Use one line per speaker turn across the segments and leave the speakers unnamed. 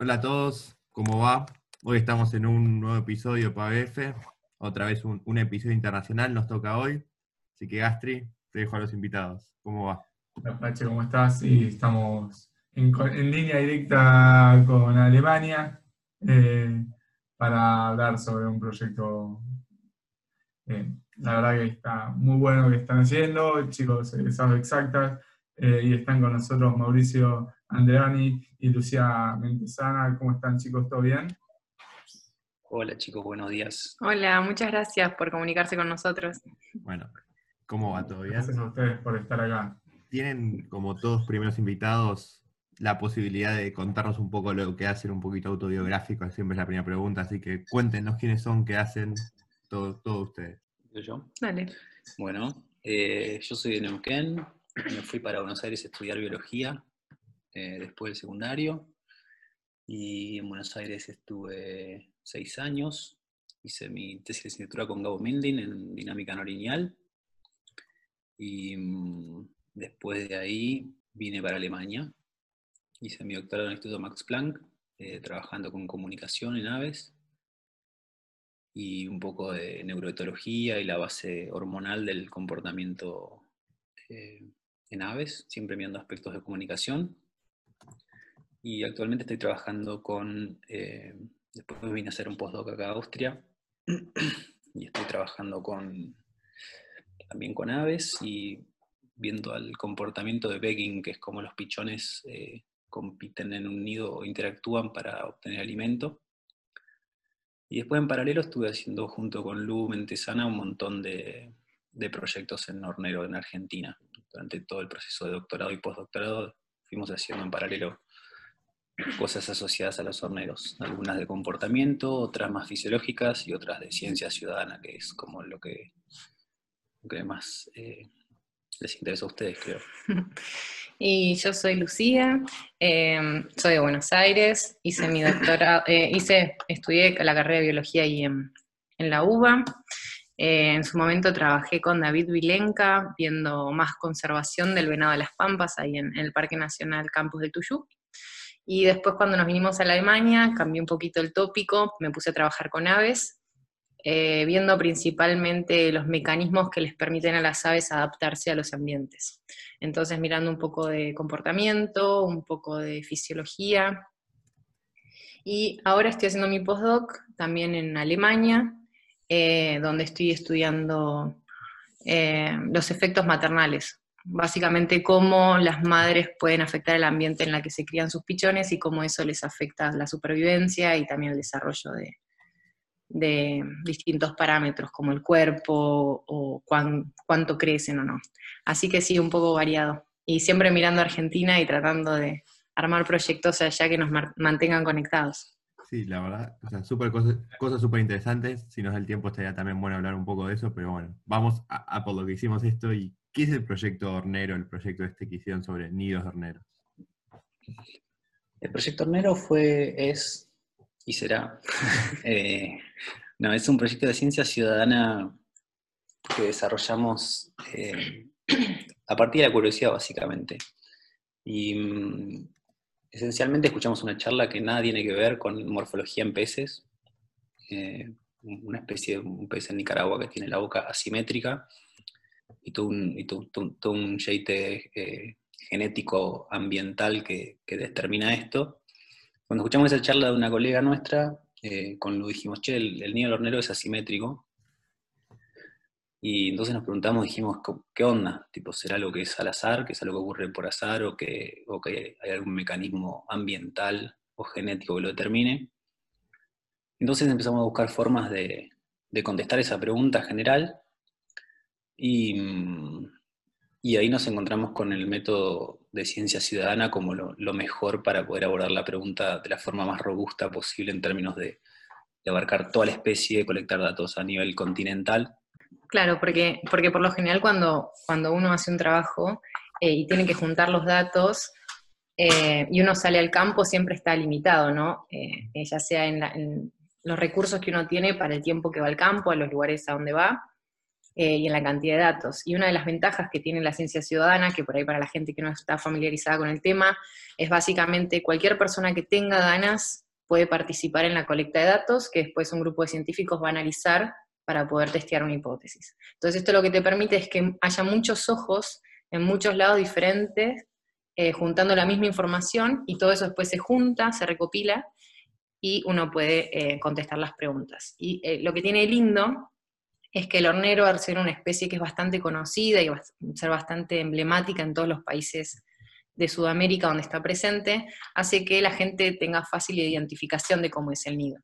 Hola a todos, ¿cómo va? Hoy estamos en un nuevo episodio para BF, otra vez un, episodio internacional nos toca hoy, así que Gastri, te dejo a los invitados, ¿cómo va?
Hola Pache, ¿cómo estás? Sí, estamos en, línea directa con Alemania eh, para hablar sobre un proyecto, eh, la verdad que está muy bueno que están haciendo, chicos, sabe exactas, eh, y están con nosotros Mauricio Andreani y Lucía Mentesana. ¿Cómo están chicos? ¿Todo bien?
Hola chicos, buenos días.
Hola, muchas gracias por comunicarse con nosotros.
Bueno, ¿cómo va todo bien?
Gracias a ustedes por estar acá.
Tienen, como todos primeros invitados, la posibilidad de contarnos un poco lo que hacen, un poquito autobiográfico, siempre es la primera pregunta, así que cuéntenos quiénes son, qué hacen, todos todo ustedes.
¿Yo?
Dale.
Bueno, eh, yo soy de Neuquén, me fui para Buenos Aires a estudiar biología eh, después del secundario. Y en Buenos Aires estuve seis años. Hice mi tesis de licenciatura con Gabo Mindin en dinámica no. Y mm, después de ahí vine para Alemania. Hice mi doctorado en el Instituto Max Planck, eh, trabajando con comunicación en aves y un poco de neuroetología y la base hormonal del comportamiento eh, en aves, siempre viendo aspectos de comunicación. Y actualmente estoy trabajando con, eh, después vine a hacer un postdoc acá a Austria, y estoy trabajando con, también con aves y viendo el comportamiento de begging, que es como los pichones eh, compiten en un nido o interactúan para obtener alimento. Y después en paralelo estuve haciendo junto con Lu Mentesana un montón de, de proyectos en hornero en Argentina durante todo el proceso de doctorado y postdoctorado fuimos haciendo en paralelo cosas asociadas a los horneros, algunas de comportamiento, otras más fisiológicas y otras de ciencia ciudadana, que es como lo que, más eh, les interesa a ustedes, creo.
Y yo soy Lucía, em, soy de Buenos Aires, hice mi doctorado, eh, hice, estudié la carrera de biología ahí en, en la UBA, eh, en su momento trabajé con David Vilenca, viendo más conservación del venado de las Pampas, ahí en, el Parque Nacional Campus de Tuyú. Y después cuando nos vinimos a Alemania, cambié un poquito el tópico, me puse a trabajar con aves, eh, viendo principalmente los mecanismos que les permiten a las aves adaptarse a los ambientes. Entonces mirando un poco de comportamiento, un poco de fisiología. Y ahora estoy haciendo mi postdoc también en Alemania, eh, donde estoy estudiando eh, los efectos maternales. Básicamente cómo las madres pueden afectar el ambiente en el que se crían sus pichones y cómo eso les afecta la supervivencia y también el desarrollo de, distintos parámetros como el cuerpo o cuánto crecen o no. Así que sí, un poco variado. Y siempre mirando a Argentina y tratando de armar proyectos allá que nos mantengan conectados.
Sí, la verdad, o sea, super cosas súper interesantes. Si nos da el tiempo, estaría también bueno hablar un poco de eso, pero bueno, vamos a, por lo que hicimos esto. ¿Y qué es el proyecto Hornero, el proyecto este que hicieron sobre nidos de horneros?
El proyecto Hornero fue, es y será. Eh, no, es un proyecto de ciencia ciudadana que desarrollamos eh, a partir de la curiosidad, básicamente. Y mm, esencialmente escuchamos una charla que nada tiene que ver con morfología en peces. Eh, una especie de un pez en Nicaragua que tiene la boca asimétrica y todo un, y eh, genético ambiental que, determina esto. Cuando escuchamos esa charla de una colega nuestra, eh, con lo dijimos, che, el, el del hornero es asimétrico, y entonces nos preguntamos, dijimos, ¿qué onda? Tipo, ¿Será algo que es al azar, que es algo que ocurre por azar, o que, o que hay algún mecanismo ambiental o genético que lo determine? Entonces empezamos a buscar formas de, contestar esa pregunta general, y, y, ahí nos encontramos con el método de ciencia ciudadana como lo, mejor para poder abordar la pregunta de la forma más robusta posible en términos de, de abarcar toda la especie, colectar datos a nivel continental
Claro, porque, porque por lo general cuando, cuando uno hace un trabajo eh, y tiene que juntar los datos eh, y uno sale al campo siempre está limitado, ¿no? Eh, ya sea en, los recursos que uno tiene para el tiempo que va al campo, a los lugares a donde va, eh, y en la cantidad de datos. Y una de las ventajas que tiene la ciencia ciudadana, que por ahí para la gente que no está familiarizada con el tema, es básicamente cualquier persona que tenga ganas puede participar en la colecta de datos, que después un grupo de científicos va a analizar para poder testear una hipótesis. Entonces esto lo que te permite es que haya muchos ojos en muchos lados diferentes, eh, juntando la misma información, y todo eso después se junta, se recopila, y uno puede eh, contestar las preguntas. Y lo que tiene lindo es que el hornero, al ser una especie que es bastante conocida y ser bastante emblemática en todos los países de Sudamérica donde está presente, hace que la gente tenga fácil identificación de cómo es el nido.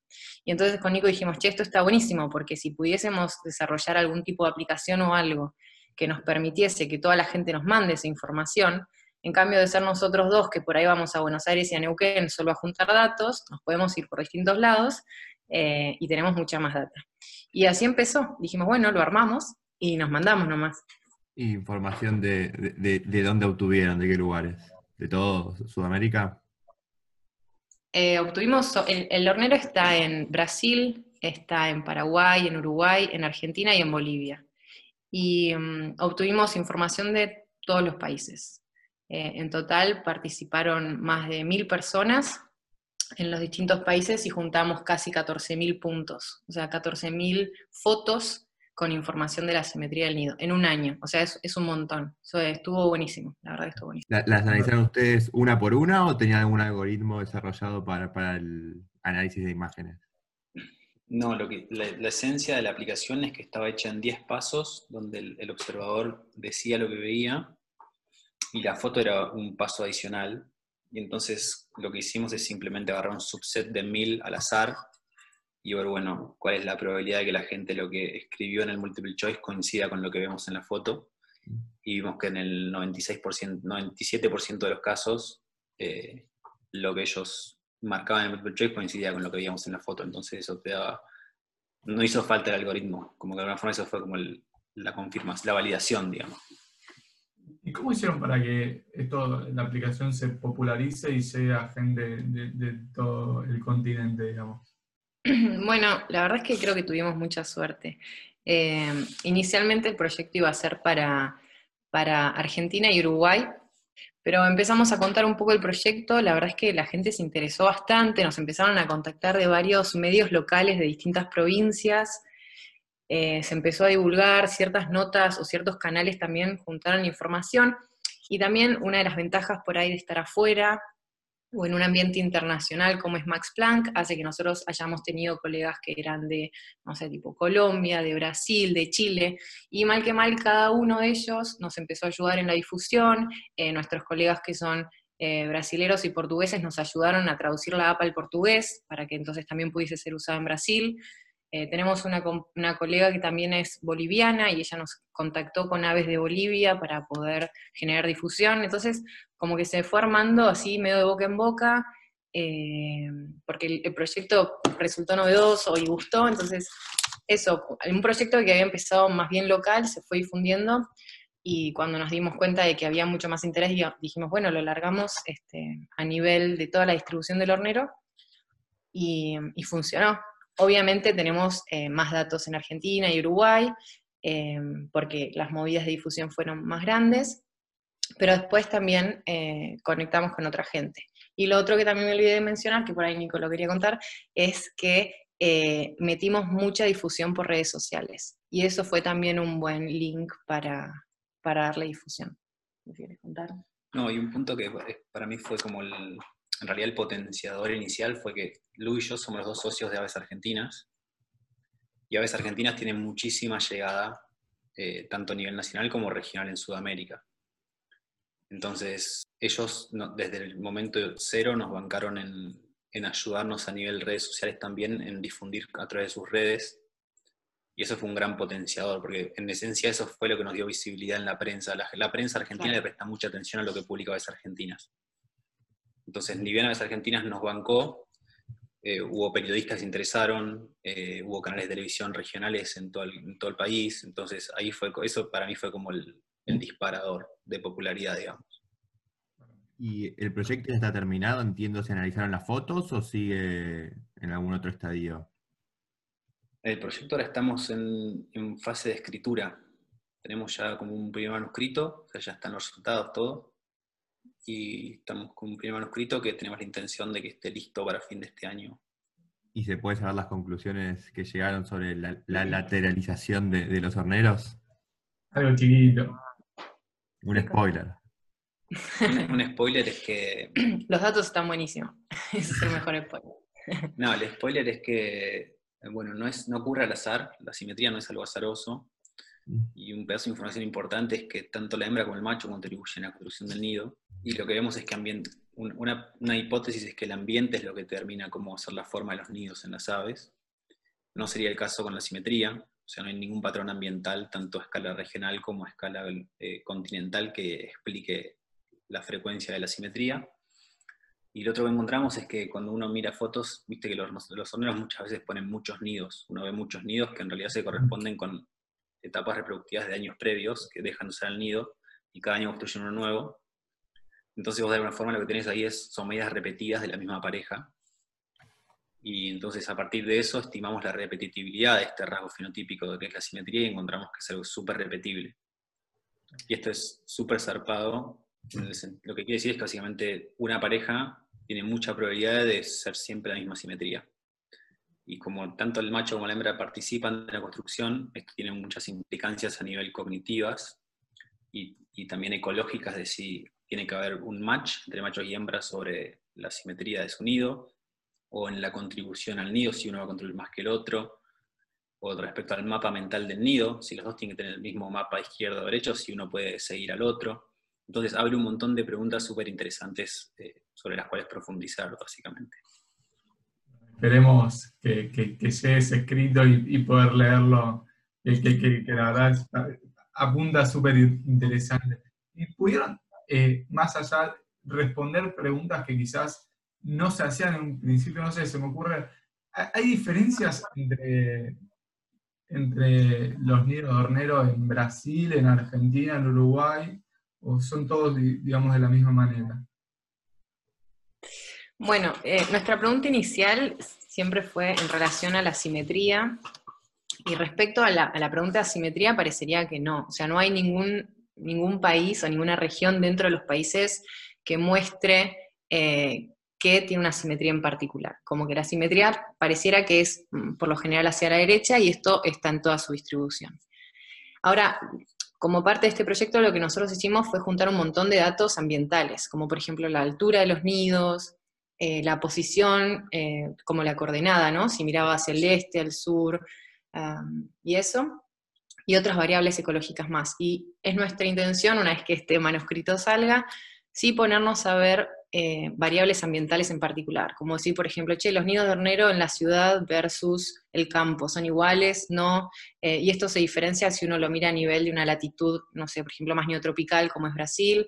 Y entonces con Nico dijimos, che, esto está buenísimo, porque si pudiésemos desarrollar algún tipo de aplicación o algo que nos permitiese que toda la gente nos mande esa información, en cambio de ser nosotros dos, que por ahí vamos a Buenos Aires y a Neuquén solo a juntar datos, nos podemos ir por distintos lados eh, y tenemos mucha más data. Y así empezó. Dijimos, bueno, lo armamos y nos mandamos nomás.
Información de, de, dónde obtuvieron, de qué lugares, de todo Sudamérica.
Eh, obtuvimos, el, hornero está en Brasil, está en Paraguay, en Uruguay, en Argentina y en Bolivia. Y mm, obtuvimos información de todos los países. Eh, en total participaron más de mil personas en los distintos países y juntamos casi 14.000 puntos, o sea, 14.000 fotos con información de la simetría del nido, en un año, o sea, es, un montón. Eso estuvo buenísimo, la verdad estuvo buenísimo.
¿Las analizaron ustedes una por una o tenían algún algoritmo desarrollado para, el análisis de imágenes?
No, lo que, la, esencia de la aplicación es que estaba hecha en 10 pasos, donde el observador decía lo que veía, y la foto era un paso adicional, y entonces lo que hicimos es simplemente agarrar un subset de mil al azar y ver, bueno, cuál es la probabilidad de que la gente lo que escribió en el multiple choice coincida con lo que vemos en la foto. Y vimos que en el 96%, 97% de los casos, eh, lo que ellos marcaban en el multiple choice coincidía con lo que veíamos en la foto. Entonces eso te daba, no hizo falta el algoritmo, como que de alguna forma eso fue como la confirmación, la validación, digamos.
¿Y cómo hicieron para que esto, la aplicación se popularice y sea gente de, todo el continente, digamos?
Bueno, la verdad es que creo que tuvimos mucha suerte. Eh, inicialmente el proyecto iba a ser para, para Argentina y Uruguay, pero empezamos a contar un poco el proyecto, la verdad es que la gente se interesó bastante, nos empezaron a contactar de varios medios locales de distintas provincias, eh, se empezó a divulgar ciertas notas o ciertos canales también juntaron información y también una de las ventajas por ahí de estar afuera o en un ambiente internacional como es Max Planck, hace que nosotros hayamos tenido colegas que eran de, no sé, tipo Colombia, de Brasil, de Chile, y mal que mal cada uno de ellos nos empezó a ayudar en la difusión, eh, nuestros colegas que son eh, brasileros y portugueses nos ayudaron a traducir la app al portugués, para que entonces también pudiese ser usada en Brasil, eh, tenemos una, colega que también es boliviana y ella nos contactó con Aves de Bolivia para poder generar difusión. Entonces, como que se fue armando así medio de boca en boca, eh, porque el, proyecto resultó novedoso y gustó. Entonces, eso, un proyecto que había empezado más bien local se fue difundiendo y cuando nos dimos cuenta de que había mucho más interés, dijimos, bueno, lo largamos este, a nivel de toda la distribución del hornero y funcionó. Obviamente tenemos eh, más datos en Argentina y Uruguay, eh, porque las movidas de difusión fueron más grandes, pero después también eh, conectamos con otra gente. Y lo otro que también me olvidé de mencionar, que por ahí Nico lo quería contar, es que metimos mucha difusión por redes sociales. Y eso fue también un buen link para, para darle difusión. ¿Me quieres contar?
No, y un punto que para mí fue como el, en realidad el potenciador inicial fue que Lu y yo somos los dos socios de Aves Argentinas, y Aves Argentinas tienen muchísima llegada, eh, tanto a nivel nacional como regional en Sudamérica. Entonces, ellos desde el momento cero nos bancaron en, ayudarnos a nivel redes sociales también, en difundir a través de sus redes. Y eso fue un gran potenciador, porque en esencia eso fue lo que nos dio visibilidad en la prensa. La, prensa argentina le presta mucha atención a lo que publica Aves Argentinas. Entonces, Aves Argentinas nos bancó, eh, hubo periodistas que se interesaron, eh, hubo canales de televisión regionales en todo, el, país, entonces ahí fue, eso para mí fue como el, disparador de popularidad, digamos.
¿Y el proyecto ya está terminado? Entiendo, ¿se analizaron las fotos o sigue en algún otro estadio?
El proyecto ahora estamos en, fase de escritura. tenemos ya como un primer manuscrito, o sea, ya están los resultados, todo. Y estamos con un primer manuscrito que tenemos la intención de que esté listo para fin de este año.
¿Y se puede saber las conclusiones que llegaron sobre la, lateralización de, los horneros?
Algo chiquito.
Un spoiler.
un spoiler es que.
Los datos están buenísimos. Ese es el mejor spoiler.
No, el spoiler es que, bueno, no, es, no ocurre al azar, la simetría no es algo azaroso. Y un pedazo de información importante es que tanto la hembra como el macho contribuyen a la construcción del nido, y lo que vemos es que ambiente, una, una, hipótesis es que el ambiente es lo que determina cómo ser la forma de los nidos en las aves. No sería el caso con la simetría, o sea, no hay ningún patrón ambiental, tanto a escala regional como a escala eh, continental, que explique la frecuencia de la simetría. Y lo otro que encontramos es que cuando uno mira fotos, viste que los, los muchas veces ponen muchos nidos. Uno ve muchos nidos que en realidad se corresponden con etapas reproductivas de años previos que dejan de usar el nido y cada año construyen uno nuevo. Entonces vos de alguna forma lo que tenés ahí es, son medidas repetidas de la misma pareja. Y entonces a partir de eso estimamos la repetitividad de este rasgo fenotípico de que es la simetría y encontramos que es algo súper repetible. Y esto es súper zarpado. Lo que quiere decir es que básicamente una pareja tiene mucha probabilidad de ser siempre la misma simetría. Y como tanto el macho como la hembra participan de la construcción, esto tiene muchas implicancias a nivel cognitivas y, también ecológicas de si tiene que haber un match entre machos y hembras sobre la simetría de su nido, o en la contribución al nido, si uno va a contribuir más que el otro, o respecto al mapa mental del nido, si los dos tienen que tener el mismo mapa izquierdo o derecho, si uno puede seguir al otro. Entonces abre un montón de preguntas súper interesantes eh, sobre las cuales profundizar, básicamente.
Esperemos que, que, llegue ese escrito y, poder leerlo, que, que, la verdad apunta súper interesante. ¿Y pudieron, eh, más allá, responder preguntas que quizás no se hacían en un principio? No sé, se me ocurre, ¿hay diferencias entre, entre los nidos de hornero en Brasil, en Argentina, en Uruguay? ¿O son todos, digamos, de la misma manera?
Bueno, eh, nuestra pregunta inicial siempre fue en relación a la simetría. Y respecto a la, pregunta de asimetría, parecería que no. O sea, no hay ningún, ningún país o ninguna región dentro de los países que muestre eh, que tiene una simetría en particular. Como que la simetría pareciera que es mm, por lo general hacia la derecha y esto está en toda su distribución. Ahora, como parte de este proyecto lo que nosotros hicimos fue juntar un montón de datos ambientales, como por ejemplo la altura de los nidos, eh, la posición, eh, como la coordenada, ¿no? Si miraba hacia el este, al sur, y eso, y otras variables ecológicas más. Y es nuestra intención, una vez que este manuscrito salga, sí ponernos a ver eh, variables ambientales en particular, como decir, por ejemplo, che, los nidos de hornero en la ciudad versus el campo, ¿son iguales? ¿No? Y esto se diferencia si uno lo mira a nivel de una latitud, no sé, por ejemplo, más neotropical como es Brasil,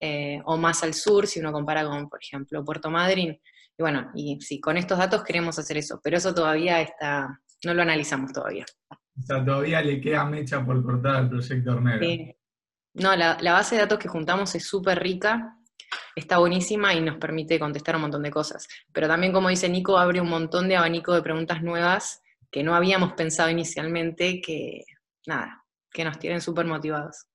eh, o más al sur, si uno compara con, por ejemplo, Puerto Madryn. Y bueno, y sí, con estos datos queremos hacer eso, pero eso todavía está, no lo analizamos todavía.
O sea, todavía le queda mecha por cortar al proyecto hornero. Sí.
No, la, la base de datos que juntamos es súper rica, está buenísima y nos permite contestar un montón de cosas. Pero también, como dice Nico, abre un montón de abanico de preguntas nuevas que no habíamos pensado inicialmente, que nada, que nos tienen súper motivados.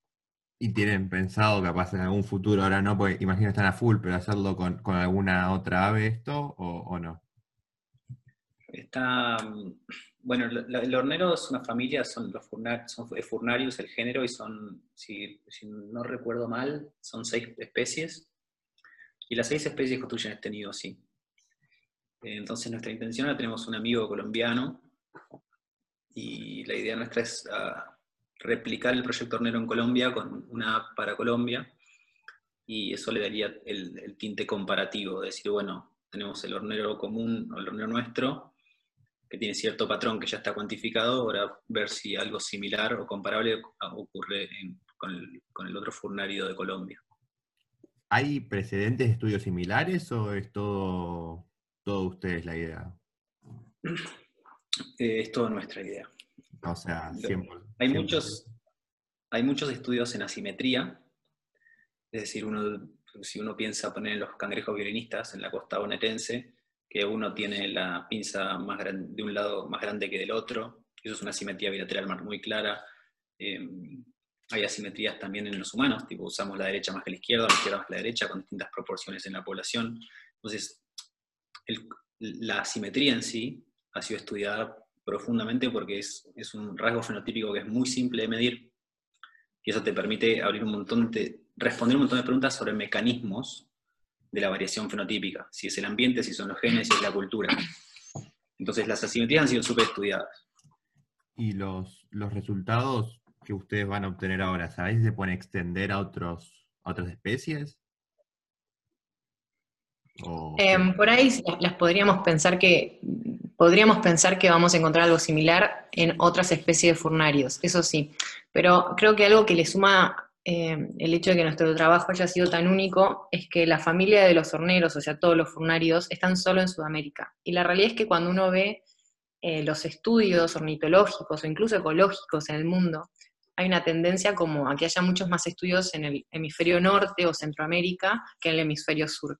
¿Y tienen pensado capaz en algún futuro, ahora no, porque imagino están a full, pero hacerlo con, alguna otra ave esto o, no?
Está, bueno, el hornero es una familia, son los son, furnarios, el género, y son, si, no recuerdo mal, son seis especies. Y las seis especies construyen este nido así. Entonces nuestra intención, ahora tenemos un amigo colombiano, y la idea nuestra es ah, replicar el proyecto hornero en Colombia con una app para Colombia, y eso le daría el, el tinte comparativo, de decir, bueno, tenemos el hornero común, o el hornero nuestro, que tiene cierto patrón que ya está cuantificado, ahora ver si algo similar o comparable ocurre con, el, con, el, otro furnario de Colombia.
¿Hay precedentes de estudios similares o es todo, todo ustedes la idea?
Eh, es toda nuestra idea.
O sea, siempre,
hay, Muchos, hay muchos estudios en asimetría, es decir, uno, si uno piensa poner los cangrejos violinistas en la costa bonaerense, que uno tiene la pinza más grande, de un lado más grande que del otro, eso es una simetría bilateral muy clara. Em, hay asimetrías también en los humanos, tipo usamos la derecha más que la izquierda, la izquierda más que la derecha, con distintas proporciones en la población. Entonces, la asimetría en sí ha sido estudiada profundamente porque es, es, un rasgo fenotípico que es muy simple de medir y eso te permite abrir un montón de, responder un montón de preguntas sobre mecanismos de la variación fenotípica, si es el ambiente, si son los genes, si es la cultura. Entonces las asimetrías han sido súper estudiadas.
¿Y los, los resultados que ustedes van a obtener ahora, sabéis si se pueden extender a, otros, otras especies?
Em, por ahí las podríamos pensar que podríamos pensar que vamos a encontrar algo similar en otras especies de furnarios, eso sí, pero creo que algo que le suma eh, el hecho de que nuestro trabajo haya sido tan único es que la familia de los horneros, o sea, todos los furnarios, están solo en Sudamérica. Y la realidad es que cuando uno ve eh, los estudios ornitológicos o incluso ecológicos en el mundo, hay una tendencia como a que haya muchos más estudios en el hemisferio norte o Centroamérica que en el hemisferio sur.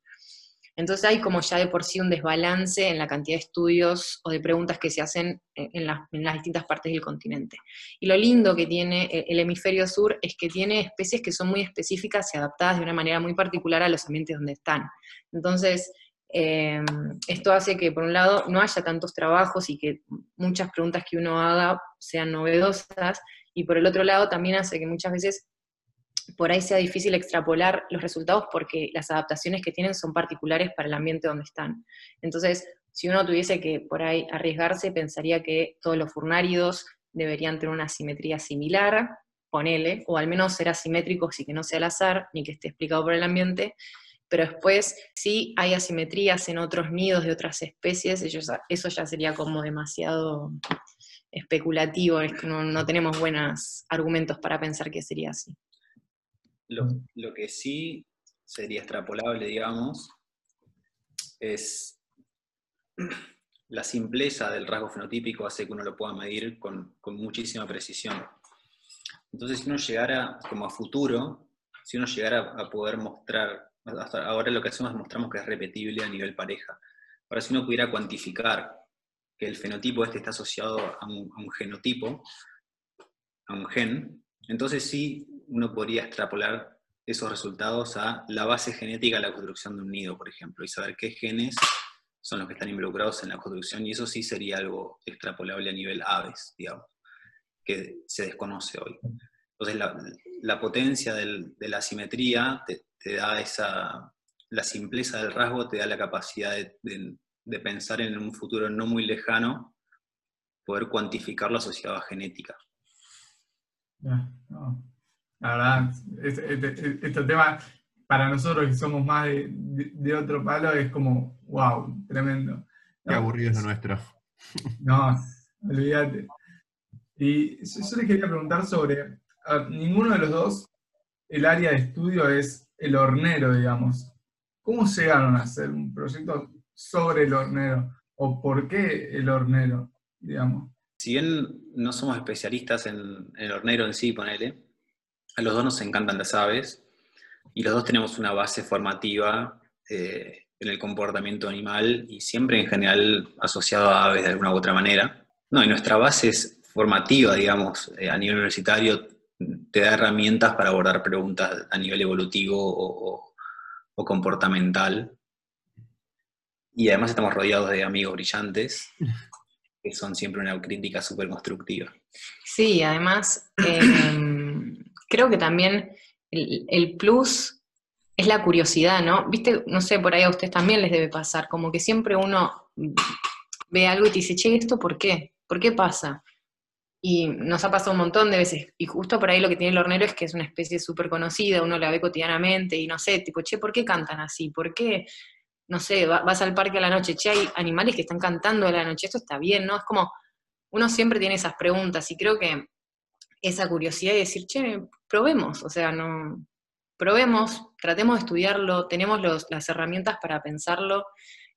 Entonces hay como ya de por sí un desbalance en la cantidad de estudios o de preguntas que se hacen en, las, distintas partes del continente. Y lo lindo que tiene el hemisferio sur es que tiene especies que son muy específicas y adaptadas de una manera muy particular a los ambientes donde están. Entonces, em, esto hace que, por un lado, no haya tantos trabajos y que muchas preguntas que uno haga sean novedosas, y por el otro lado también hace que muchas veces por ahí sea difícil extrapolar los resultados porque las adaptaciones que tienen son particulares para el ambiente donde están. Entonces, si uno tuviese que por ahí arriesgarse, pensaría que todos los furnáridos deberían tener una simetría similar, ponele, o al menos ser asimétricos y que no sea al azar, ni que esté explicado por el ambiente, pero después si hay asimetrías en otros nidos de otras especies, eso ya sería como demasiado especulativo, es que no tenemos buenos argumentos para pensar que sería así.
Lo, que sí sería extrapolable, digamos, es la simpleza del rasgo fenotípico hace que uno lo pueda medir con, muchísima precisión. Entonces, si uno llegara como a futuro, si uno llegara a poder mostrar, hasta ahora lo que hacemos es mostramos que es repetible a nivel pareja. Ahora, si uno pudiera cuantificar que el fenotipo este está asociado a un, a un genotipo, a un gen, entonces sí uno podría extrapolar esos resultados a la base genética de la construcción de un nido, por ejemplo, y saber qué genes son los que están involucrados en la construcción, y eso sí sería algo extrapolable a nivel aves, digamos, que se desconoce hoy. Entonces, la, potencia de la simetría te, da esa, la simpleza del rasgo te da la capacidad de, pensar en un futuro no muy lejano, poder cuantificarlo asociado a genética.
La verdad, este, este, tema, para nosotros que somos más de, otro palo, es como, wow, tremendo.
Qué aburrido es lo nuestro.
No, olvídate. Y yo, les quería preguntar sobre, ninguno de los dos, el área de estudio es el hornero, digamos. ¿Cómo llegaron a hacer un proyecto sobre el hornero? ¿O por qué el hornero, digamos?
Si bien no somos especialistas en, en el hornero en sí, ponele, a los dos nos encantan las aves y los dos tenemos una base formativa eh, en el comportamiento animal y siempre en general asociado a aves de alguna u otra manera. No, y nuestra base es formativa, digamos, eh, a nivel universitario, te da herramientas para abordar preguntas a nivel evolutivo o, comportamental. Y además estamos rodeados de amigos brillantes, que son siempre una crítica súper constructiva.
Sí, además... Em, creo que también el, plus es la curiosidad, ¿no? Viste, no sé, por ahí a ustedes también les debe pasar, como que siempre uno ve algo y te dice, che, ¿esto por qué? ¿Por qué pasa? Y nos ha pasado un montón de veces. Y justo por ahí lo que tiene el hornero es que es una especie súper conocida, uno la ve cotidianamente y no sé, tipo, che, ¿por qué cantan así? ¿Por qué? No sé, vas al parque a la noche, che, hay animales que están cantando a la noche, esto está bien, ¿no? Es como, uno siempre tiene esas preguntas y creo que esa curiosidad y decir, che, probemos, o sea, no, probemos, tratemos de estudiarlo, tenemos las herramientas para pensarlo,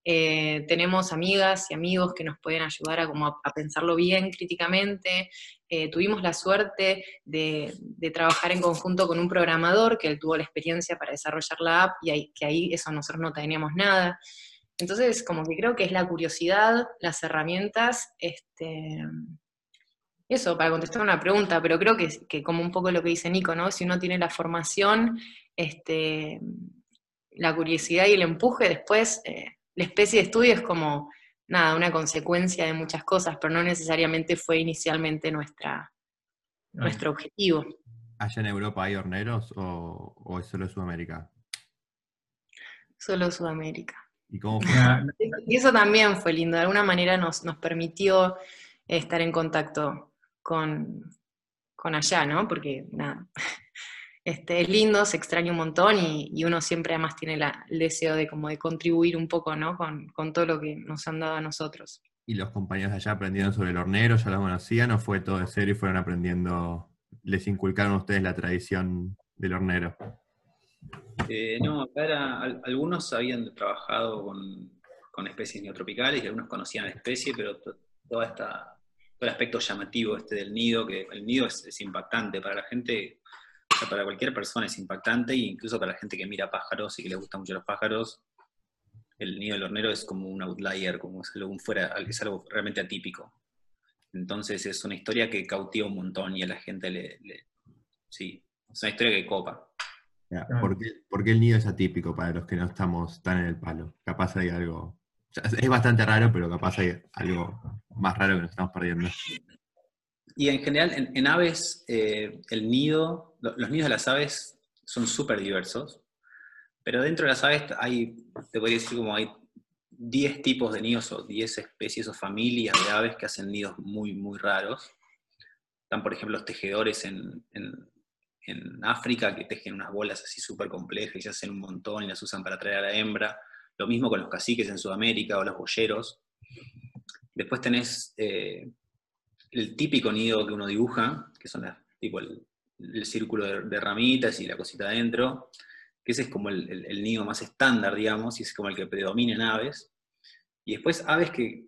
eh, tenemos amigas y amigos que nos pueden ayudar a, como a, pensarlo bien críticamente. Eh, tuvimos la suerte de, trabajar en conjunto con un programador que él tuvo la experiencia para desarrollar la app y que ahí eso nosotros no teníamos nada. Entonces, como que creo que es la curiosidad, las herramientas, este, eso, para contestar una pregunta, pero creo que, que, como un poco lo que dice Nico, ¿no? Si uno tiene la formación, este, la curiosidad y el empuje, después eh, la especie de estudio es como, nada, una consecuencia de muchas cosas, pero no necesariamente fue inicialmente nuestra, nuestro objetivo.
¿Allá en Europa hay horneros o, o es solo Sudamérica?
Solo Sudamérica.
¿Y cómo fue?
Y eso también fue lindo, de alguna manera nos, nos permitió estar en contacto con, con allá, ¿no? Porque nada, este, es lindo, se extraña un montón y, uno siempre además tiene la, el deseo de, como de contribuir un poco, ¿no? Con, con, todo lo que nos han dado a nosotros.
¿Y los compañeros allá aprendieron sobre el hornero, ya lo conocían o fue todo de serio y fueron aprendiendo, les inculcaron a ustedes la tradición del hornero?
Eh, no, acá algunos habían trabajado con, con, especies neotropicales y algunos conocían la especie, pero toda esta, todo el aspecto llamativo este del nido, que el nido es, es impactante para la gente, o sea, para cualquier persona es impactante, e incluso para la gente que mira pájaros y que le gustan mucho los pájaros, el nido del hornero es como un outlier, como es algo, fuera, es algo realmente atípico. Entonces es una historia que cautiva un montón y a la gente le, le sí, es una historia que copa.
¿Por, qué, ¿Por, qué, el nido es atípico para los que no estamos tan en el palo? Capaz hay algo. Es bastante raro, pero capaz hay algo más raro que nos estamos perdiendo.
Y en general, en, aves, eh, el nido, los nidos de las aves son súper diversos, pero dentro de las aves hay, te podría decir como hay 10 tipos de nidos o 10 especies o familias de aves que hacen nidos muy, muy raros. Están, por ejemplo, los tejedores en, en en África que tejen unas bolas así súper complejas y se hacen un montón y las usan para atraer a la hembra. Lo mismo con los caciques en Sudamérica o los boyeros. Después tenés eh, el típico nido que uno dibuja, que son tipo el, círculo de, ramitas y la cosita adentro, que ese es como el, nido más estándar, digamos, y es como el que predomina en aves. Y después aves que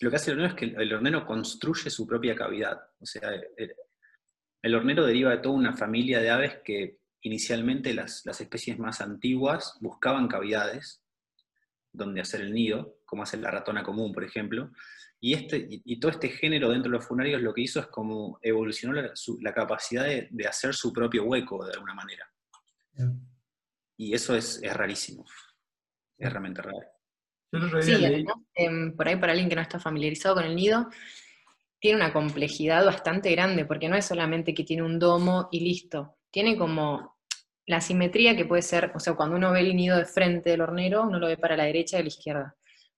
lo que hace el hornero es que el hornero construye su propia cavidad. O sea, el hornero deriva de toda una familia de aves que inicialmente las, especies más antiguas buscaban cavidades donde hacer el nido, como hace la ratona común, por ejemplo. Y, este, y, todo este género dentro de los funarios lo que hizo es como evolucionó la, capacidad de, hacer su propio hueco de alguna manera. Y eso es, rarísimo. Es realmente raro.
Sí, em, por ahí para alguien que no está familiarizado con el nido, tiene una complejidad bastante grande, porque no es solamente que tiene un domo y listo, tiene como la simetría que puede ser, o sea, cuando uno ve el nido de frente del hornero, uno lo ve para la derecha y la izquierda.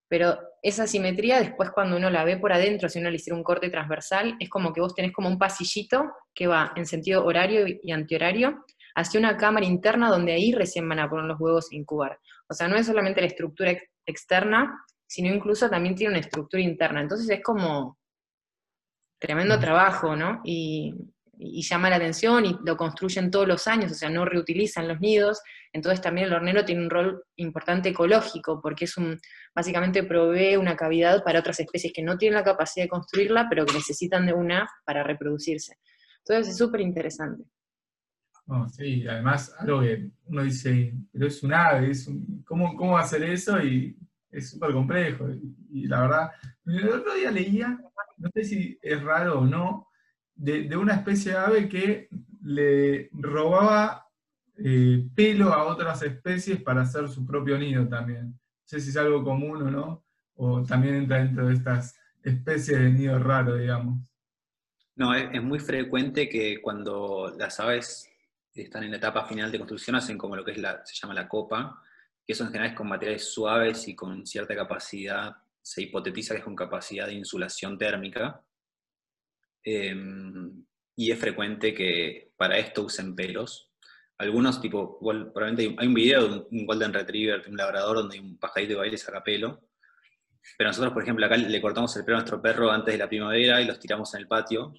Pero esa simetría, después cuando uno la ve por adentro, si uno le hiciera un corte transversal, es como que vos tenés como un pasillito que va en sentido horario y antihorario hacia una cámara interna donde ahí recién van a poner los huevos a incubar. O sea, no es solamente la estructura externa, sino incluso también tiene una estructura interna. Entonces es como, tremendo trabajo, ¿no? Y, llama la atención y lo construyen todos los años, o sea, no reutilizan los nidos, entonces también el hornero tiene un rol importante ecológico, porque es un, básicamente provee una cavidad para otras especies que no tienen la capacidad de construirla, pero que necesitan de una para reproducirse. Entonces es súper interesante.
sí, además algo que uno dice, pero es un ave, es ¿cómo, ¿cómo hacer eso? Y es súper complejo. Y, y, la verdad, el otro día leía no sé si es raro o no, de, una especie de ave que le robaba eh, pelo a otras especies para hacer su propio nido también. No sé si es algo común o no, o también entra dentro de estas especies de nido raro, digamos.
No, es, muy frecuente que cuando las aves están en la etapa final de construcción hacen como lo que es la, se llama la copa, que eso en general con materiales suaves y con cierta capacidad se hipotetiza que es con capacidad de insulación térmica. Em, y es frecuente que para esto usen pelos. Algunos, tipo, probablemente hay un video de un Golden Retriever, de un labrador, donde un pajarito de baile saca pelo. Pero nosotros, por ejemplo, acá le cortamos el pelo a nuestro perro antes de la primavera y los tiramos en el patio.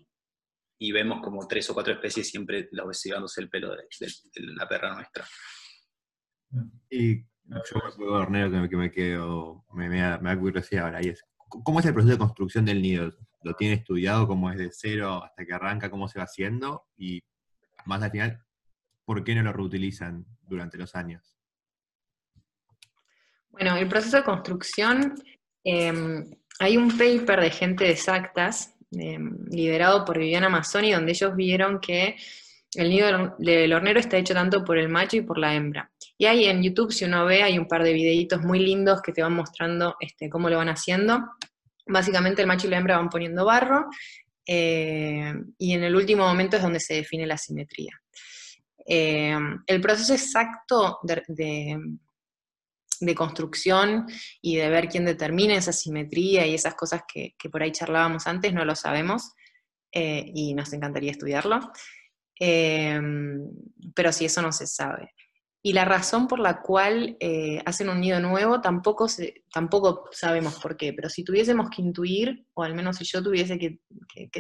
Y vemos como tres o cuatro especies siempre los ves el pelo de, la perra nuestra.
Y yo me hornero que, me quedo, me, me, da, curiosidad ahora, y es, ¿cómo es el proceso de construcción del nido? ¿Lo tiene estudiado cómo es de cero hasta que arranca, cómo se va haciendo? Y más al final, ¿por qué no lo reutilizan durante los años?
Bueno, el proceso de construcción, em, hay un paper de gente de exactas liderado por Viviana Mazzoni, donde ellos vieron que el nido del hornero está hecho tanto por el macho y por la hembra. Y ahí en YouTube, si uno ve, hay un par de videitos muy lindos que te van mostrando este, cómo lo van haciendo. Básicamente el macho y la hembra van poniendo barro eh, y en el último momento es donde se define la simetría. Eh, el proceso exacto de, construcción y de ver quién determina esa simetría y esas cosas que, por ahí charlábamos antes, no lo sabemos eh, y nos encantaría estudiarlo. Pero si eso no se sabe. Y la razón por la cual eh, hacen un nido nuevo tampoco, tampoco sabemos por qué, pero si tuviésemos que intuir, o al menos si yo tuviese que,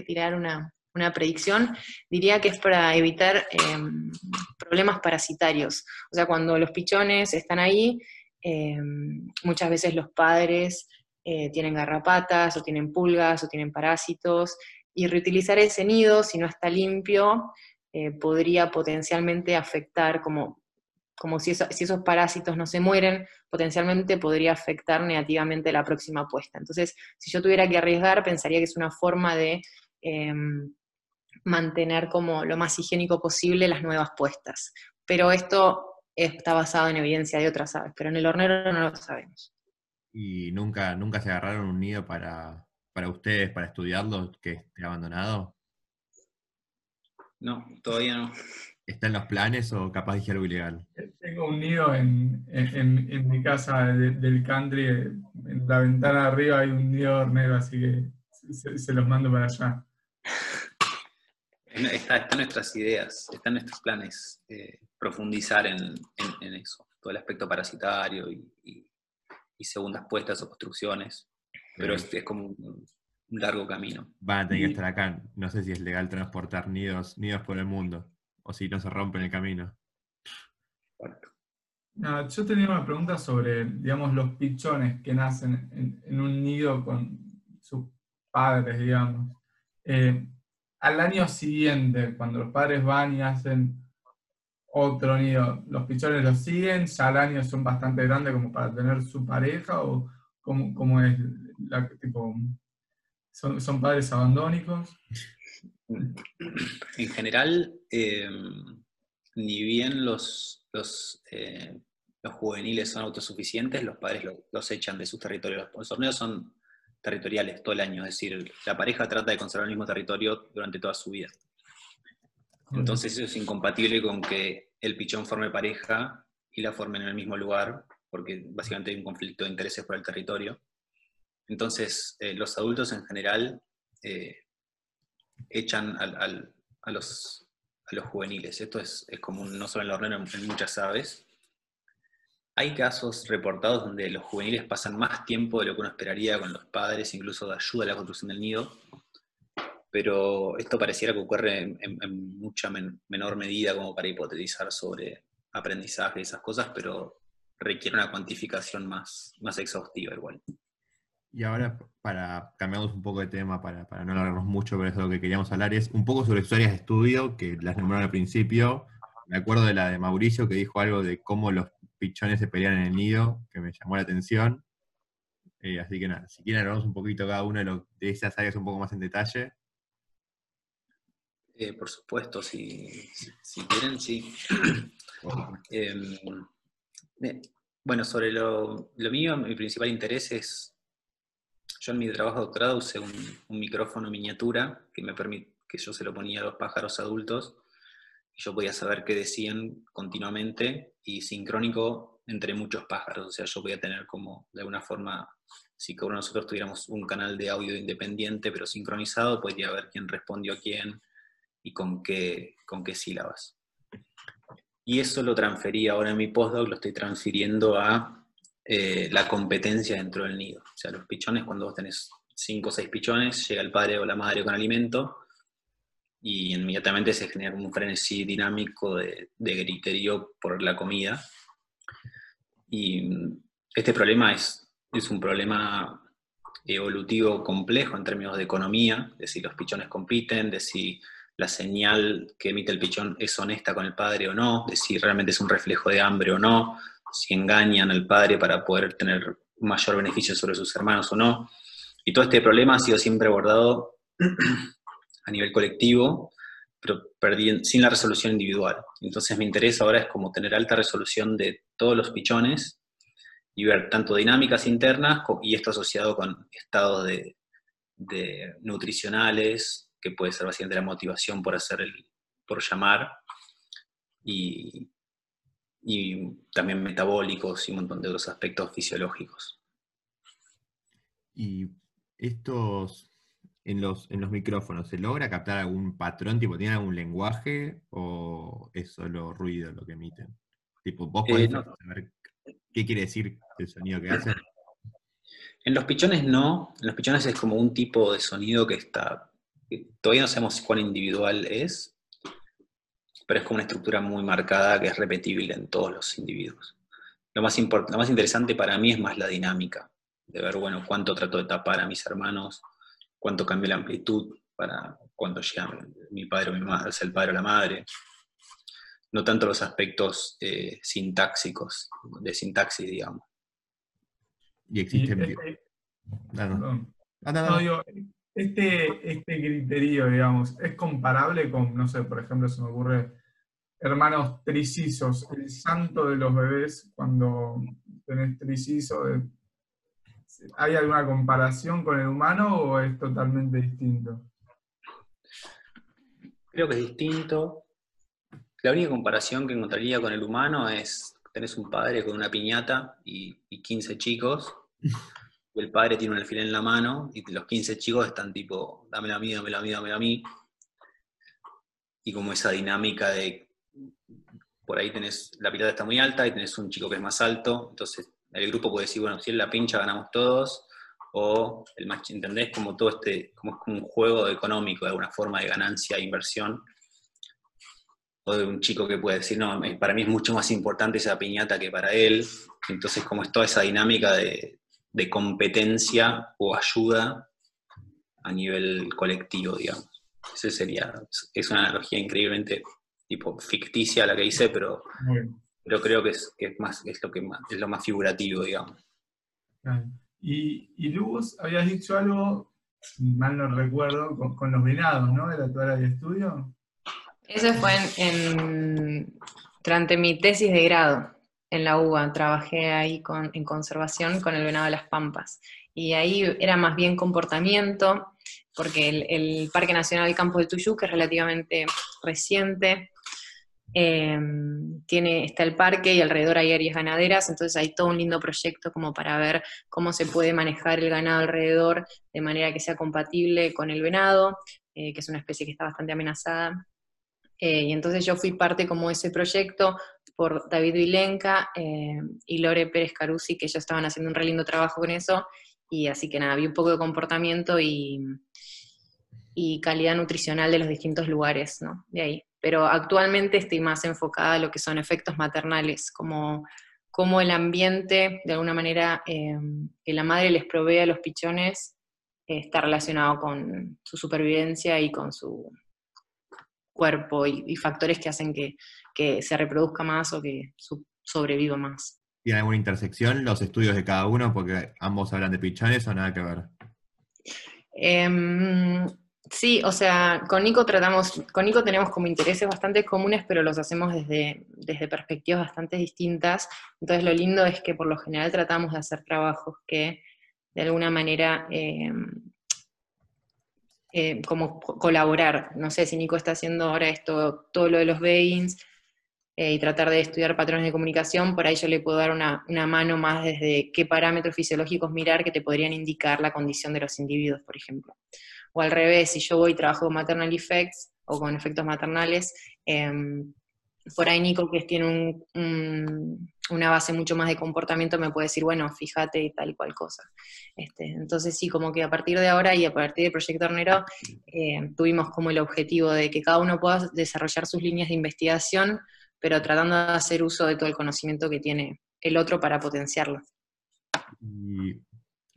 tirar una, predicción, diría que es para evitar em, problemas parasitarios. O sea, cuando los pichones están ahí, em, muchas veces los padres eh, tienen garrapatas, o tienen pulgas, o tienen parásitos, y reutilizar ese nido, si no está limpio, eh, podría potencialmente afectar como como si, esos parásitos no se mueren, potencialmente podría afectar negativamente la próxima puesta. Entonces, si yo tuviera que arriesgar, pensaría que es una forma de em, mantener como lo más higiénico posible las nuevas puestas. Pero esto está basado en evidencia de otras aves, pero en el hornero no lo sabemos.
¿Y nunca, nunca se agarraron un nido para, para ustedes, para estudiarlo, que esté abandonado?
No, todavía no.
¿Está en los planes o capaz dije algo ilegal?
Tengo un nido en, mi casa del country, en la ventana de arriba hay un nido hornero, así que se, los mando para allá.
Está, en nuestras ideas, está en nuestros planes eh, profundizar en, eso, todo el aspecto parasitario y, segundas puestas o construcciones, pero es, como un, largo camino.
Van a tener que estar acá, no sé si es legal transportar nidos, nidos por el mundo o si no se rompe en el camino.
yo tenía una pregunta sobre, digamos, los pichones que nacen en, un nido con sus padres, digamos. Eh, al año siguiente, cuando los padres van y hacen otro nido, ¿los pichones los siguen? ¿Ya al año son bastante grandes como para tener su pareja? ¿O cómo, es la, tipo, son, padres abandónicos?
En general, eh, ni bien los, eh, los, juveniles son autosuficientes, los padres los, echan de sus territorios. Los torneos son territoriales todo el año, es decir, la pareja trata de conservar el mismo territorio durante toda su vida. Entonces eso es incompatible con que el pichón forme pareja y la formen en el mismo lugar, porque básicamente hay un conflicto de intereses por el territorio. Entonces, eh, los adultos en general echan a, los, juveniles. Esto es, común no solo en la hornero, en muchas aves. Hay casos reportados donde los juveniles pasan más tiempo de lo que uno esperaría con los padres, incluso de ayuda a la construcción del nido, pero esto pareciera que ocurre en, mucha menor medida como para hipotetizar sobre aprendizaje y esas cosas, pero requiere una cuantificación más, más exhaustiva igual.
Y ahora, para cambiarnos un poco de tema, para, no alargarnos mucho, pero eso lo que queríamos hablar es un poco sobre historias de estudio, que las nombraron al principio. Me acuerdo de la de Mauricio, que dijo algo de cómo los pichones se pelean en el nido, que me llamó la atención. Eh, así que nada, si quieren hablamos un poquito cada uno de, lo, de esas áreas un poco más en detalle.
Eh, por supuesto, si, quieren, sí. Em, bueno, sobre lo, lo mío, mi principal interés es yo en mi trabajo de doctorado usé un, micrófono miniatura que me permite que yo se lo ponía a los pájaros adultos y yo podía saber qué decían continuamente y sincrónico entre muchos pájaros. O sea, yo podía tener como de alguna forma, si cada uno de nosotros tuviéramos un canal de audio independiente pero sincronizado, podría ver quién respondió a quién y con qué, con qué sílabas. Y eso lo transferí ahora en mi postdoc, lo estoy transfiriendo a eh, la competencia dentro del nido. O sea, los pichones, cuando vos tenés cinco o seis pichones, llega el padre o la madre con alimento y inmediatamente se genera un frenesí dinámico de, griterío por la comida. Y este problema es, es un problema evolutivo complejo en términos de economía, de si los pichones compiten, de si la señal que emite el pichón es honesta con el padre o no, de si realmente es un reflejo de hambre o no, si engañan al padre para poder tener mayor beneficio sobre sus hermanos o no. Y todo este problema ha sido siempre abordado a nivel colectivo, pero sin la resolución individual. Entonces mi interés ahora es como tener alta resolución de todos los pichones y ver tanto dinámicas internas y esto asociado con estados de, nutricionales, que puede ser básicamente la motivación por hacer el, por llamar, y, y también metabólicos y un montón de otros aspectos fisiológicos.
Y estos, en los, en los micrófonos, ¿se logra captar algún patrón? Tipo, ¿Tiene algún lenguaje o es solo ruido lo que emiten? Tipo, ¿vos eh, saber qué quiere decir el sonido que hace?
En los pichones no, en los pichones es como un tipo de sonido que está, todavía no sabemos cuán individual es, pero es como una estructura muy marcada que es repetible en todos los individuos. Lo más, lo más interesante para mí es más la dinámica, de ver, bueno, cuánto trato de tapar a mis hermanos, cuánto cambia la amplitud para cuando llega mi padre o mi madre, el padre o la madre. No tanto los aspectos eh, sintáxicos, de sintaxis, digamos.
Y existe...
Este, este, criterio, digamos, ¿es comparable con, no sé, por ejemplo, se me ocurre hermanos tricisos, el santo de los bebés cuando tenés triciso, ¿hay alguna comparación con el humano o es totalmente distinto?
Creo que es distinto. La única comparación que encontraría con el humano es, tenés un padre con una piñata y, y 15 chicos, y el padre tiene un alfiler en la mano, y los 15 chicos están tipo, dámela a mí, dámela a mí, dámela a mí. Y como esa dinámica de, por ahí tenés, la pilota está muy alta y tenés un chico que es más alto, entonces el grupo puede decir, bueno, si él la pincha ganamos todos, o el match, ¿entendés? Como todo este, como es como un juego económico, de alguna forma de ganancia e inversión, o de un chico que puede decir, no, para mí es mucho más importante esa piñata que para él, entonces como es toda esa dinámica de, de competencia o ayuda a nivel colectivo, digamos. Ese sería, es una analogía increíblemente tipo ficticia la que hice, pero pero creo que es, más, es, lo, que es lo más figurativo, digamos.
Y, y Luz, habías dicho algo, mal no recuerdo, con, los venados, ¿no? De la toalla de estudio.
Eso fue en, durante mi tesis de grado en la UBA. Trabajé ahí con, en conservación con el venado de las Pampas. Y ahí era más bien comportamiento, porque el, el Parque Nacional Campo del Tuyú, que es relativamente reciente, Em, tiene, está el parque y alrededor hay áreas ganaderas, entonces hay todo un lindo proyecto como para ver cómo se puede manejar el ganado alrededor de manera que sea compatible con el venado, eh, que es una especie que está bastante amenazada. Eh, y entonces yo fui parte como de ese proyecto por David Vilenca em, y Lore Pérez Carusi, que ellos estaban haciendo un re lindo trabajo con eso, y así que nada, vi un poco de comportamiento y, y calidad nutricional de los distintos lugares, ¿no? De ahí pero actualmente estoy más enfocada a lo que son efectos maternales, como, como el ambiente, de alguna manera, em, que la madre les provee a los pichones, eh, está relacionado con su supervivencia y con su cuerpo y, factores que hacen que, se reproduzca más o que sobreviva más.
¿Tiene alguna intersección los estudios de cada uno? Porque ambos hablan de pichones o nada que ver.
Em, Sí, o sea, con Nico tratamos, con Nico tenemos como intereses bastante comunes, pero los hacemos desde, desde perspectivas bastante distintas. Entonces lo lindo es que por lo general tratamos de hacer trabajos que de alguna manera eh, eh, como colaborar. No sé si Nico está haciendo ahora esto, todo lo de los veins eh, y tratar de estudiar patrones de comunicación, por ahí yo le puedo dar una, una mano más desde qué parámetros fisiológicos mirar que te podrían indicar la condición de los individuos, por ejemplo o al revés, si yo voy y trabajo con maternal effects o con efectos maternales, em, por ahí Nico, que tiene una base mucho más de comportamiento, me puede decir, bueno, fíjate y tal y cual cosa. Este, entonces sí, como que a partir de ahora y a partir del Proyecto Hornero, em, tuvimos como el objetivo de que cada uno pueda desarrollar sus líneas de investigación, pero tratando de hacer uso de todo el conocimiento que tiene el otro para potenciarlo.
Y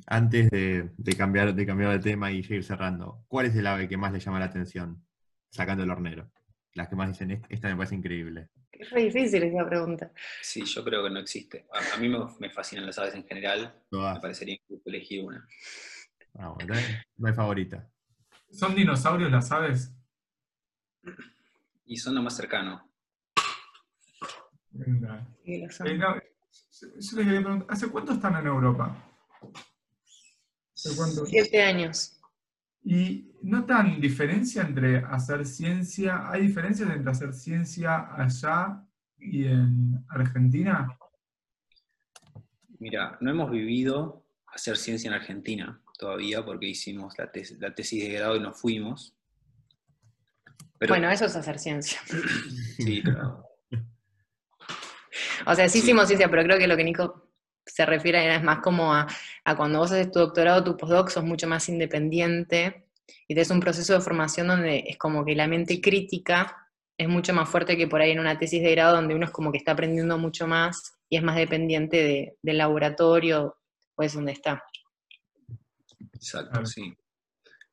antes de, cambiar, de cambiar de tema y seguir cerrando, ¿cuál es el ave que más le llama la atención, sacando el hornero? Las que más dicen, esta me parece increíble.
Es re difícil esa pregunta.
Sí, yo creo que no existe. A, mí me, fascinan las aves en general. Me parecería injusto elegir una.
Ah, no hay favorita.
¿Son dinosaurios las aves?
Y son lo más cercano.
Sí, lo son. Eh, no, yo les quería preguntar, ¿hace cuánto están en Europa?
Siete años.
¿Y notan diferencia entre hacer ciencia? ¿Hay diferencias entre hacer ciencia allá y en Argentina?
Mira, no hemos vivido hacer ciencia en Argentina todavía porque hicimos la, la tesis de grado y nos fuimos.
bueno, eso es hacer ciencia.
Sí, claro.
O sea, sí, hicimos ciencia, pero creo que lo que Nico se refiere es más como a, cuando vos haces tu doctorado, tu postdoc, sos mucho más independiente y tenés un proceso de formación donde es como que la mente crítica es mucho más fuerte que por ahí en una tesis de grado donde uno es como que está aprendiendo mucho más y es más dependiente del laboratorio, pues donde está.
Exacto, sí.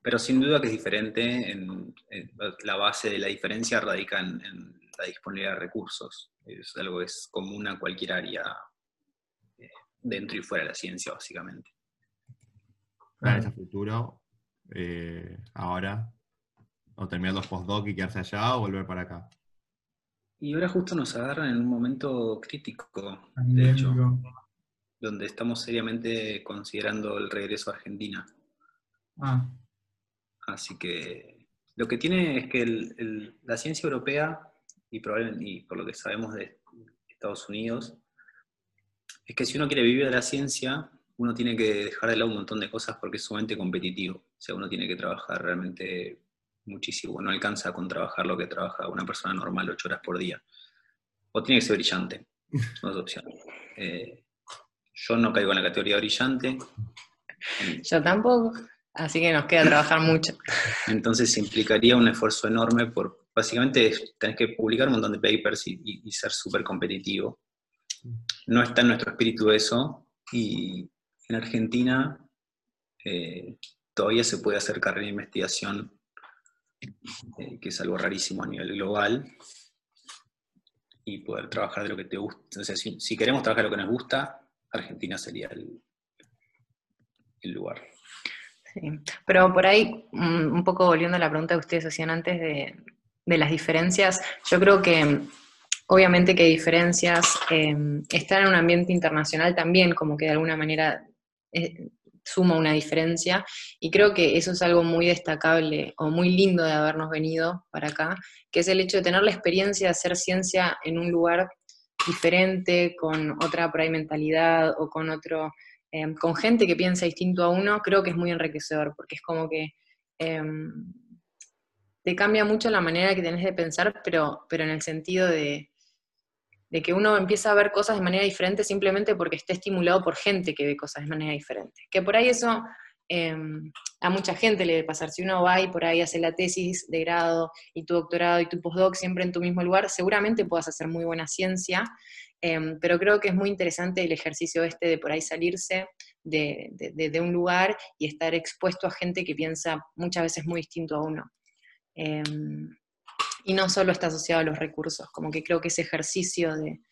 Pero sin duda que es diferente, en, la base de la diferencia radica en, la disponibilidad de recursos. Es algo que es común a cualquier área dentro y fuera de la ciencia, básicamente.
¿Planes a futuro? Eh, ahora, o terminar los postdoc y quedarse allá o volver para acá.
Y ahora justo nos agarran en un momento crítico, de hecho, donde estamos seriamente considerando el regreso a Argentina. Ah. Así que lo que tiene es que la ciencia europea, y, probablemente, y por lo que sabemos de Estados Unidos, es que si uno quiere vivir de la ciencia, uno tiene que dejar de lado un montón de cosas porque es sumamente competitivo. O sea, uno tiene que trabajar realmente muchísimo. No alcanza con trabajar lo que trabaja una persona normal ocho horas por día. O tiene que ser brillante. Son dos opciones. Eh, yo no caigo en la categoría brillante.
Yo tampoco. Así que nos queda trabajar mucho.
Entonces implicaría un esfuerzo enorme por, básicamente, tener que publicar un montón de papers y, ser súper competitivo. No está en nuestro espíritu eso. Y en Argentina eh, todavía se puede hacer carrera de investigación, eh, que es algo rarísimo a nivel global, y poder trabajar de lo que te gusta. Entonces, si, queremos trabajar de lo que nos gusta, Argentina sería el, el lugar.
Sí. Pero por ahí, mm, un poco volviendo a la pregunta que ustedes hacían antes de, las diferencias, yo creo que obviamente que hay diferencias, eh, estar en un ambiente internacional también como que de alguna manera eh, suma una diferencia y creo que eso es algo muy destacable o muy lindo de habernos venido para acá, que es el hecho de tener la experiencia de hacer ciencia en un lugar diferente, con otra por mentalidad o con otro Em, con gente que piensa distinto a uno, creo que es muy enriquecedor, porque es como que em, te cambia mucho la manera que tenés de pensar, pero, pero en el sentido de, que uno empieza a ver cosas de manera diferente simplemente porque está estimulado por gente que ve cosas de manera diferente. Que por ahí eso em, a mucha gente le debe pasar. Si uno va y por ahí hace la tesis de grado y tu doctorado y tu postdoc siempre en tu mismo lugar, seguramente puedas hacer muy buena ciencia, Em, pero creo que es muy interesante el ejercicio este de por ahí salirse de, un lugar y estar expuesto a gente que piensa muchas veces muy distinto a uno. Em, y no solo está asociado a los recursos, como que creo que ese ejercicio de,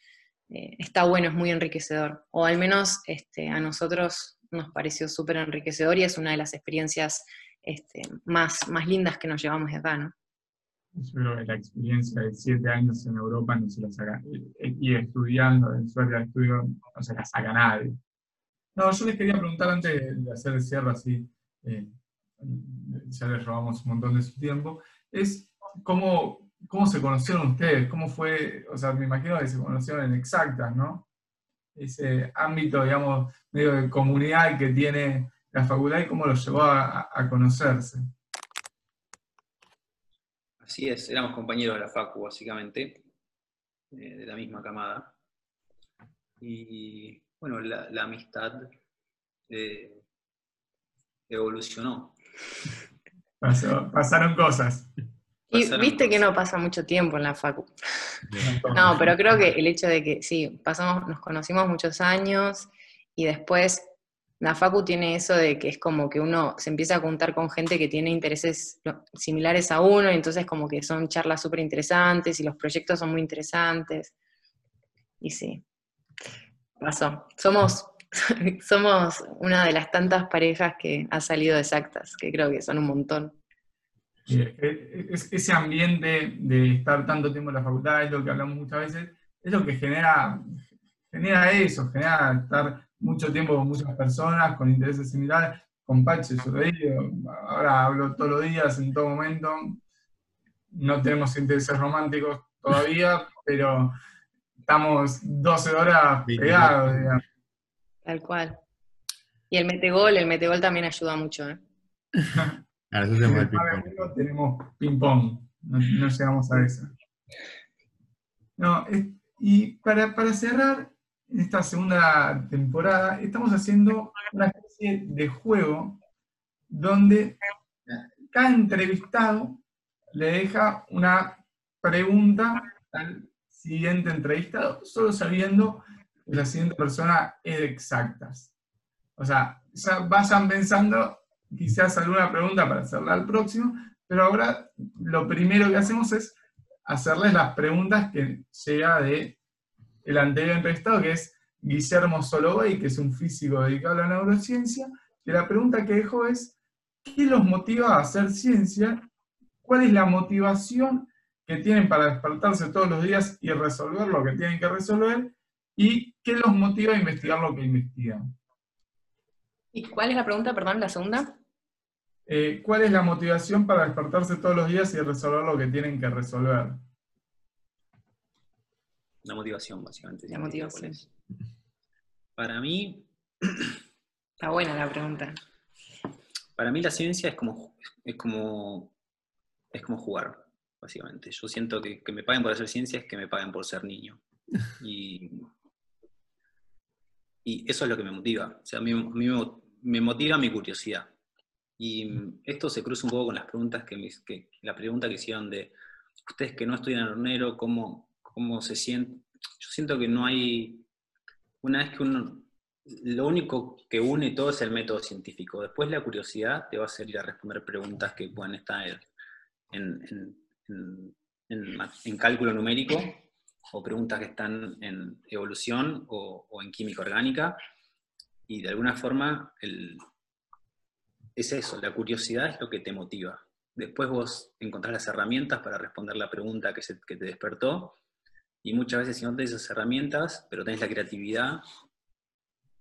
eh, está bueno, es muy enriquecedor, o al menos este, a nosotros nos pareció súper enriquecedor y es una de las experiencias este, más, más lindas que nos llevamos de acá, ¿no?
yo creo que la experiencia de siete años en Europa no se la saca, y estudiando en su área de estudio no se la saca nadie. No, yo les quería preguntar antes de hacer el cierre así, eh, ya les robamos un montón de su tiempo, es cómo, cómo se conocieron ustedes, cómo fue, o sea, me imagino que se conocieron en exactas, ¿no? Ese ámbito, digamos, medio de comunidad que tiene la facultad y cómo los llevó a conocerse.
Así es, éramos compañeros de la Facu, básicamente, eh, de la misma camada. Y bueno, la, amistad eh, evolucionó.
pasaron cosas.
Y viste que no pasa mucho tiempo en la Facu. No, pero creo que el hecho de que sí, pasamos, nos conocimos muchos años y después la Facu tiene eso de que es como que uno se empieza a juntar con gente que tiene intereses similares a uno, y entonces como que son charlas súper interesantes y los proyectos son muy interesantes. Y sí, pasó. Somos, somos una de las tantas parejas que ha salido exactas, que creo que son un montón.
Eh, ese ambiente de estar tanto tiempo en la facultad, es lo que hablamos muchas veces, es lo que genera, genera eso, genera estar mucho tiempo con muchas personas, con intereses similares, con Pache, yo digo, ahora hablo todos los días, en todo momento, no tenemos intereses románticos todavía, pero estamos 12 horas pegados, digamos.
Tal cual. Y el metegol, el metegol también ayuda mucho, ¿eh?
Eso tenemos. Tenemos ping-pong, no, llegamos a eso. No, y para, para cerrar esta segunda temporada, estamos haciendo una especie de juego donde cada entrevistado le deja una pregunta al siguiente entrevistado, solo sabiendo que la siguiente persona es de exactas. O sea, ya vayan pensando quizás alguna pregunta para hacerla al próximo, pero ahora lo primero que hacemos es hacerles las preguntas que llega de el anterior entrevistado, que es Guillermo Solovey, que es un físico dedicado a la neurociencia, que la pregunta que dejó es, ¿qué los motiva a hacer ciencia? ¿Cuál es la motivación que tienen para despertarse todos los días y resolver lo que tienen que resolver? ¿Y qué los motiva a investigar lo que investigan?
¿Y cuál es la pregunta, perdón, la segunda?
Eh, ¿Cuál es la motivación para despertarse todos los días y resolver lo que tienen que resolver?
La motivación, básicamente.
La motivación.
Para mí...
Está buena la pregunta.
Para mí la ciencia es como, es como, es como jugar, básicamente. Yo siento que, que me paguen por hacer ciencia es que me paguen por ser niño. Y, y eso es lo que me motiva. O sea, a mí, me, motiva mi curiosidad. Y esto se cruza un poco con las preguntas que, que la pregunta que hicieron de ustedes que no estudian en hornero, ¿cómo, cómo se sienten? Yo siento que no hay, una vez que uno, lo único que une todo es el método científico. Después la curiosidad te va a hacer ir a responder preguntas que pueden estar en, en, cálculo numérico o preguntas que están en evolución o, en química orgánica. Y de alguna forma es eso, la curiosidad es lo que te motiva. Después vos encontrás las herramientas para responder la pregunta que, te despertó y muchas veces si no tenés esas herramientas, pero tenés la creatividad,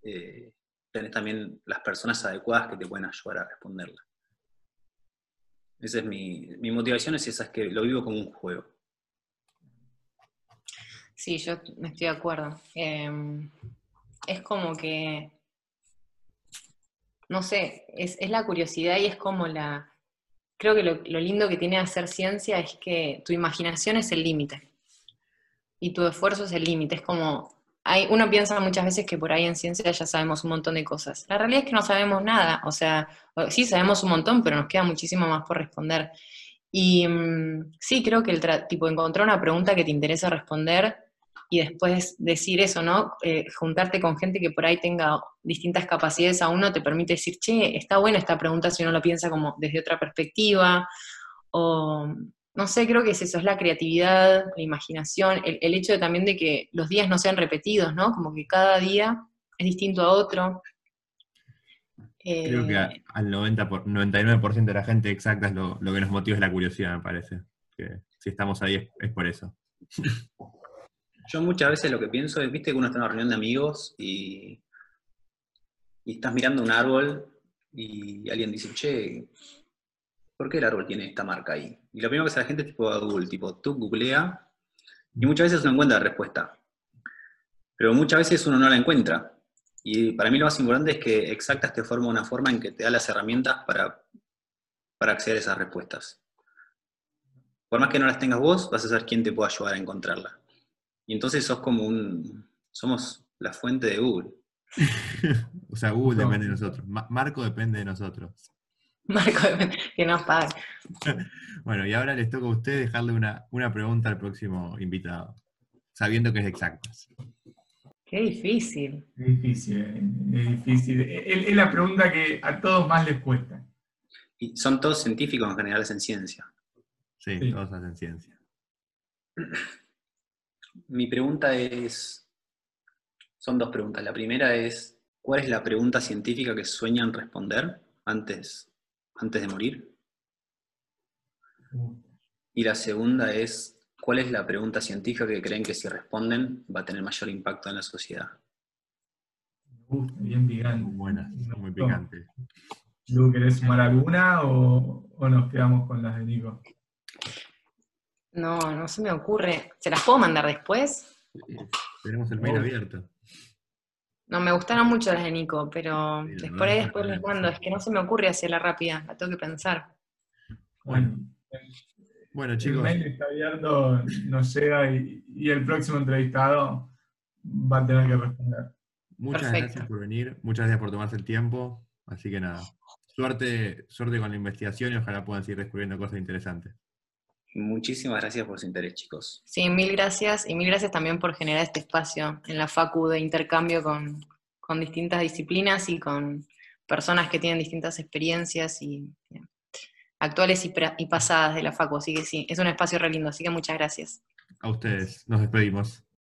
eh, tenés también las personas adecuadas que te pueden ayudar a responderla. Esa es mi, motivación, es esa, es que lo vivo como un juego.
Sí, yo me estoy de acuerdo. Em, es como que, no sé, es, la curiosidad y es como la... Creo que lo, lo lindo que tiene hacer ciencia es que tu imaginación es el límite y tu esfuerzo es el límite. Es como, hay, uno piensa muchas veces que por ahí en ciencia ya sabemos un montón de cosas. La realidad es que no sabemos nada, o sea, sí sabemos un montón, pero nos queda muchísimo más por responder. Y mm, sí, creo que el tipo encontrar una pregunta que te interesa responder y después decir eso, ¿no? Eh, juntarte con gente que por ahí tenga distintas capacidades a uno te permite decir, che, está buena esta pregunta si uno lo piensa como desde otra perspectiva, o no sé, creo que es eso, es la creatividad, la imaginación, el, hecho también de que los días no sean repetidos, ¿no? Como que cada día es distinto a otro.
Creo que eh, al 90 por, 99% de la gente exacta es lo, que nos motiva es la curiosidad, me parece. Que si estamos ahí es, por eso.
Yo muchas veces lo que pienso es, viste que uno está en una reunión de amigos y, estás mirando un árbol y alguien dice, che, ¿por qué el árbol tiene esta marca ahí? Y lo primero que hace la gente es tipo Google, tipo, tú googlea, y muchas veces uno encuentra la respuesta. Pero muchas veces uno no la encuentra. Y para mí lo más importante es que Exactas te forma una forma en que te da las herramientas para, para acceder a esas respuestas. Por más que no las tengas vos, vas a ser quien te pueda ayudar a encontrarla. Y entonces sos como un... Somos la fuente de Google.
o sea, Google depende de nosotros. Marco depende de nosotros.
Marco, que nos pague.
Bueno, y ahora les toca a ustedes dejarle una, pregunta al próximo invitado, sabiendo que es exactas.
Qué difícil.
Es difícil, es difícil. Es, la pregunta que a todos más les cuesta.
Y son todos científicos en general, en ciencia.
Sí, todos hacen ciencia.
Mi pregunta es, son dos preguntas. La primera es, ¿cuál es la pregunta científica que sueñan responder antes antes de morir? Y la segunda es, ¿cuál es la pregunta científica que creen que si responden va a tener mayor impacto en la sociedad?
Uf, bien picante.
Muy buenas, muy picante.
Lu, ¿querés sumar alguna o, o nos quedamos con las de Nico?
No, no se me ocurre. ¿Se las puedo mandar después?
Tenemos el mail
Oh.
abierto.
No, me gustaron mucho las de Nico, pero
Sí,
después, después les mando. Es que no se me ocurre hacerla rápida, la tengo que pensar.
Bueno,
Bueno,
el
chicos,
mail está abierto, nos llega y, y el próximo entrevistado va a tener que responder.
muchas
perfecto.
gracias por venir, muchas gracias por tomarse el tiempo. Así que nada, suerte, suerte con la investigación y ojalá puedan seguir descubriendo cosas interesantes.
Muchísimas gracias por su interés, chicos.
Sí, mil gracias. Y mil gracias también por generar este espacio en la FACU de intercambio con, con distintas disciplinas y con personas que tienen distintas experiencias y actuales y, pra- y pasadas de la FACU. Así que sí, es un espacio re lindo. Así que muchas gracias.
A ustedes, nos despedimos.